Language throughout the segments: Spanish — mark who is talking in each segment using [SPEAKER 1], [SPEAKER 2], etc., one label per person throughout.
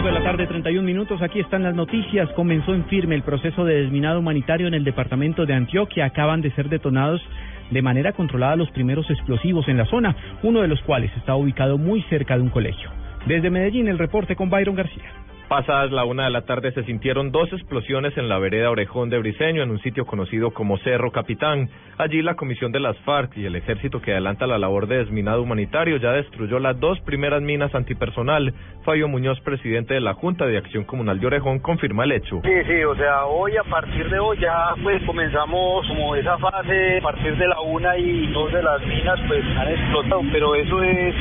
[SPEAKER 1] Dos de la tarde, 31 minutos. Aquí están las noticias. Comenzó en firme el proceso de desminado humanitario en el departamento de Antioquia. Acaban de ser detonados de manera controlada los primeros explosivos en la zona, uno de los cuales está ubicado muy cerca de un colegio. Desde Medellín, el reporte con Byron García.
[SPEAKER 2] Pasadas la una de la tarde se sintieron dos explosiones en la vereda Orejón de Briseño, en un sitio conocido como Cerro Capitán. Allí la Comisión de las FARC y el ejército que adelanta la labor de desminado humanitario ya destruyó las dos primeras minas antipersonal. Fabio Muñoz, presidente de la Junta de Acción Comunal de Orejón, confirma el hecho.
[SPEAKER 3] Sí, sí, o sea, hoy a partir de hoy ya pues comenzamos como esa fase, a partir de la una y dos de las minas pues han explotado, pero eso es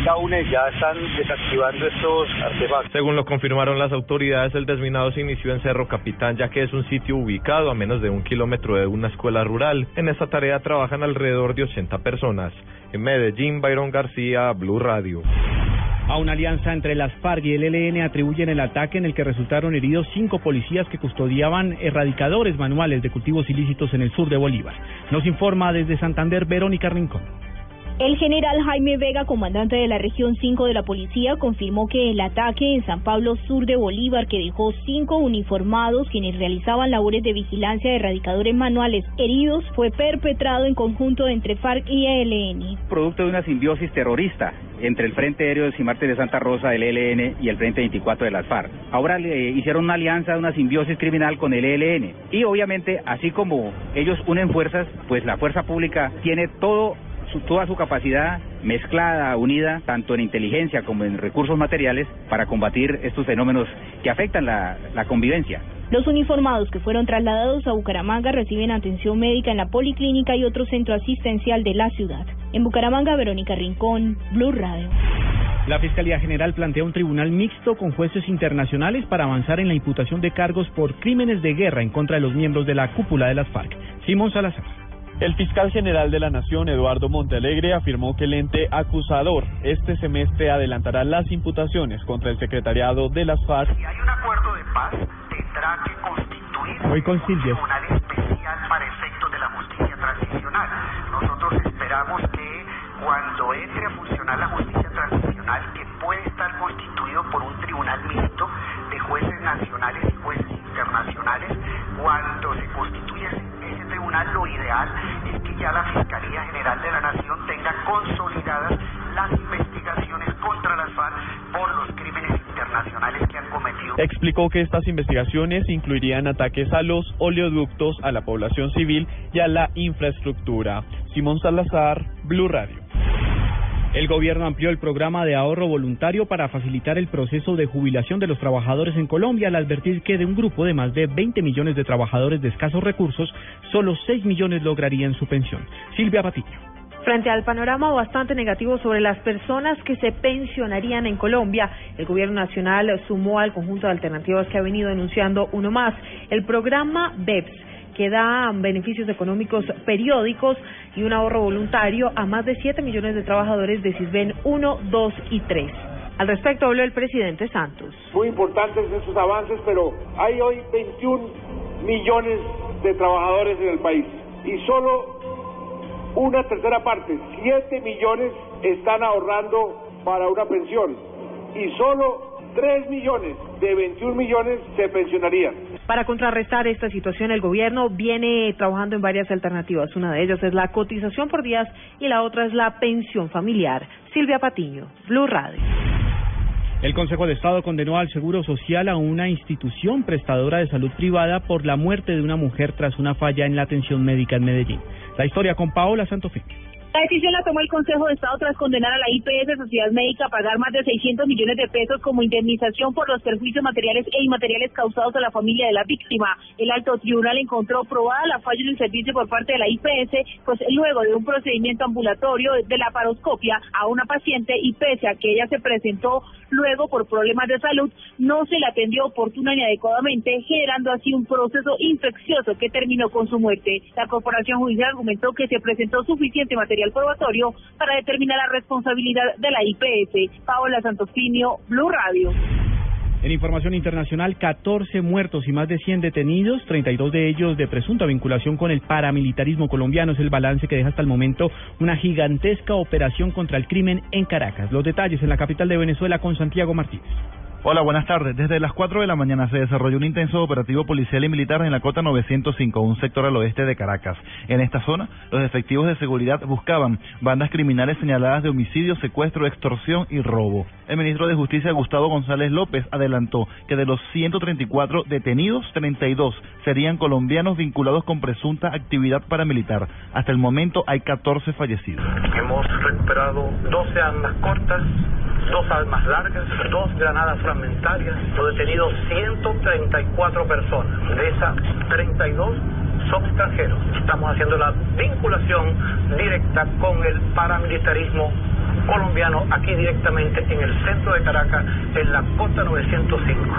[SPEAKER 3] ya están desactivando estos artefactos.
[SPEAKER 2] Según lo confirmaron las autoridades, el desminado se inició en Cerro Capitán, ya que es un sitio ubicado a menos de un kilómetro de una escuela rural. En esta tarea trabajan alrededor de 80 personas. En Medellín, Byron García, Blue Radio.
[SPEAKER 1] A una alianza entre las FARC y el ELN atribuyen el ataque en el que resultaron heridos cinco policías que custodiaban erradicadores manuales de cultivos ilícitos en el sur de Bolívar. Nos informa desde Santander Verónica Rincón.
[SPEAKER 4] El general Jaime Vega, comandante de la región 5 de la policía, confirmó que el ataque en San Pablo Sur de Bolívar, que dejó cinco uniformados quienes realizaban labores de vigilancia de erradicadores manuales heridos, fue perpetrado en conjunto entre FARC y ELN.
[SPEAKER 5] Producto de una simbiosis terrorista entre el Frente Aéreo de Cimarte de Santa Rosa del ELN y el Frente 24 de las FARC. Ahora le hicieron una alianza, una simbiosis criminal con el ELN. Y obviamente, así como ellos unen fuerzas, pues la fuerza pública tiene todo toda su capacidad mezclada, unida, tanto en inteligencia como en recursos materiales, para combatir estos fenómenos que afectan la, la convivencia.
[SPEAKER 4] Los uniformados que fueron trasladados a Bucaramanga reciben atención médica en la policlínica y otro centro asistencial de la ciudad. En Bucaramanga, Verónica Rincón, Blue Radio.
[SPEAKER 1] La Fiscalía General plantea un tribunal mixto con jueces internacionales para avanzar en la imputación de cargos por crímenes de guerra en contra de los miembros de la cúpula de las FARC. Simón Salazar.
[SPEAKER 6] El fiscal general de la Nación, Eduardo Montealegre, afirmó que el ente acusador este semestre adelantará las imputaciones contra el secretariado de las FARC.
[SPEAKER 7] Si hay un acuerdo de paz, tendrá que constituir
[SPEAKER 1] Hoy con
[SPEAKER 7] un tribunal especial para efectos de la justicia transicional. Nosotros esperamos que cuando entre a funcionar la justicia transicional, que puede estar constituido por un tribunal mixto de jueces nacionales y jueces internacionales, cuando se constituya ese tribunal, lo ideal es que ya la Fiscalía General de la Nación tenga consolidadas las investigaciones contra las FARC por los crímenes internacionales que han cometido.
[SPEAKER 6] Explicó que estas investigaciones incluirían ataques a los oleoductos, a la población civil y a la infraestructura. Simón Salazar, Blue Radio.
[SPEAKER 1] El gobierno amplió el programa de ahorro voluntario para facilitar el proceso de jubilación de los trabajadores en Colombia al advertir que de un grupo de más de 20 millones de trabajadores de escasos recursos, solo 6 millones lograrían su pensión. Silvia Patiño.
[SPEAKER 8] Frente al panorama bastante negativo sobre las personas que se pensionarían en Colombia, el gobierno nacional sumó al conjunto de alternativas que ha venido denunciando uno más, el programa BEPS que da beneficios económicos periódicos y un ahorro voluntario a más de 7 millones de trabajadores de CISBEN 1, 2 y 3. Al respecto habló el presidente Santos.
[SPEAKER 9] Muy importantes esos avances, pero hay hoy 21 millones de trabajadores en el país y solo una tercera parte, 7 millones, están ahorrando para una pensión y solo 3 millones de 21 millones se pensionarían.
[SPEAKER 8] Para contrarrestar esta situación, el gobierno viene trabajando en varias alternativas. Una de ellas es la cotización por días y la otra es la pensión familiar. Silvia Patiño, Blue Radio.
[SPEAKER 1] El Consejo de Estado condenó al Seguro Social a una institución prestadora de salud privada por la muerte de una mujer tras una falla en la atención médica en Medellín. La historia con Paola Santofimio.
[SPEAKER 4] La decisión la tomó el Consejo de Estado tras condenar a la IPS Sociedad Médica a pagar más de 600 millones de pesos como indemnización por los perjuicios materiales e inmateriales causados a la familia de la víctima. El alto tribunal encontró probada la falla en el servicio por parte de la IPS, pues luego de un procedimiento ambulatorio de la paroscopia a una paciente y pese a que ella se presentó luego por problemas de salud, no se le atendió oportuna ni adecuadamente, generando así un proceso infeccioso que terminó con su muerte. La Corporación Judicial argumentó que se presentó suficiente material probatorio para determinar la responsabilidad de la IPS. Paola Santofimio, Blue Radio.
[SPEAKER 1] En información internacional, 14 muertos y más de 100 detenidos, 32 de ellos de presunta vinculación con el paramilitarismo colombiano. Es el balance que deja hasta el momento una gigantesca operación contra el crimen en Caracas. Los detalles en la capital de Venezuela con Santiago Martínez.
[SPEAKER 10] Hola, buenas tardes. Desde las 4 de la mañana se desarrolló un intenso operativo policial y militar en la cota 905, un sector al oeste de Caracas. En esta zona, los efectivos de seguridad buscaban bandas criminales señaladas de homicidio, secuestro, extorsión y robo. El ministro de Justicia, Gustavo González López, adelantó que de los 134 detenidos, 32 serían colombianos vinculados con presunta actividad paramilitar. Hasta el momento hay 14 fallecidos.
[SPEAKER 11] Hemos recuperado 12 armas cortas, dos armas largas, dos granadas fragmentarias, los detenidos 134 personas. De esas 32 son extranjeros. Estamos haciendo la vinculación directa con el paramilitarismo colombiano aquí directamente en el centro de Caracas, en la Cota 905.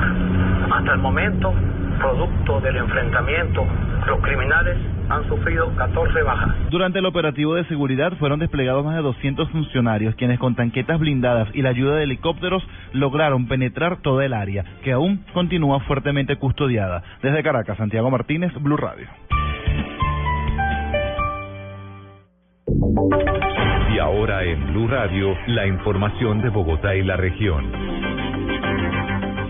[SPEAKER 11] Hasta el momento, producto del enfrentamiento, los criminales han sufrido 14 bajas.
[SPEAKER 10] Durante el operativo de seguridad fueron desplegados más de 200 funcionarios, quienes con tanquetas blindadas y la ayuda de helicópteros lograron penetrar toda el área, que aún continúa fuertemente custodiada. Desde Caracas, Santiago Martínez, Blue Radio.
[SPEAKER 12] En Blue Radio, la información de Bogotá y la región.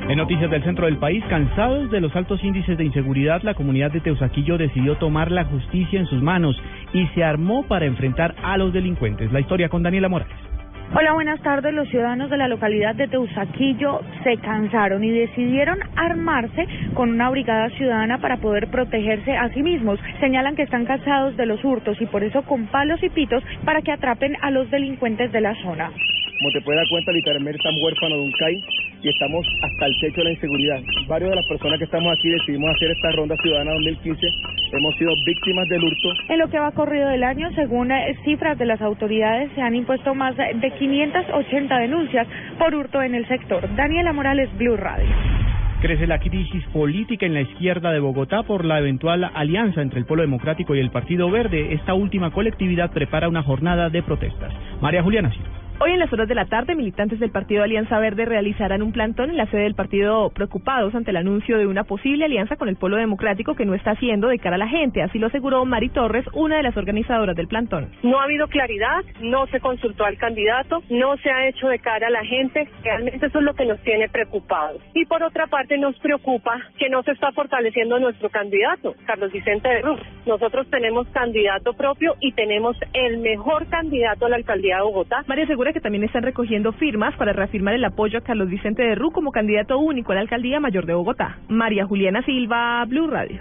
[SPEAKER 1] En noticias del centro del país, cansados de los altos índices de inseguridad, la comunidad de Teusaquillo decidió tomar la justicia en sus manos y se armó para enfrentar a los delincuentes. La historia con Daniela Morales.
[SPEAKER 13] Hola, buenas tardes. Los ciudadanos de la localidad de Teusaquillo se cansaron y decidieron armarse con una brigada ciudadana para poder protegerse a sí mismos. Señalan que están cansados de los hurtos y por eso con palos y pitos para que atrapen a los delincuentes de la zona.
[SPEAKER 14] Como te dar cuenta, de un CAI y estamos hasta el techo de la inseguridad. Varios de las personas que estamos aquí decidimos hacer esta ronda ciudadana 2015. Hemos sido víctimas del hurto.
[SPEAKER 13] En lo que va corrido del año, según eh, cifras de las autoridades, se han impuesto más de 580 denuncias por hurto en el sector. Daniela Morales, Blue Radio.
[SPEAKER 1] Crece la crisis política en la izquierda de Bogotá por la eventual alianza entre el Polo Democrático y el Partido Verde. Esta última colectividad prepara una jornada de protestas. María Juliana Silva.
[SPEAKER 15] Hoy en las horas de la tarde, militantes del Partido Alianza Verde realizarán un plantón en la sede del partido preocupados ante el anuncio de una posible alianza con el Polo Democrático que no está haciendo de cara a la gente. Así lo aseguró Mari Torres, una de las organizadoras del plantón.
[SPEAKER 16] No ha habido claridad, no se consultó al candidato, no se ha hecho de cara a la gente. Realmente eso es lo que nos tiene preocupados. Y por otra parte nos preocupa que no se está fortaleciendo nuestro candidato, Carlos Vicente de Ruz. Nosotros tenemos candidato propio y tenemos el mejor candidato a la alcaldía de Bogotá.
[SPEAKER 15] María que también están recogiendo firmas para reafirmar el apoyo a Carlos Vicente de Rú como candidato único a la alcaldía mayor de Bogotá. María Juliana Silva, Blue Radio.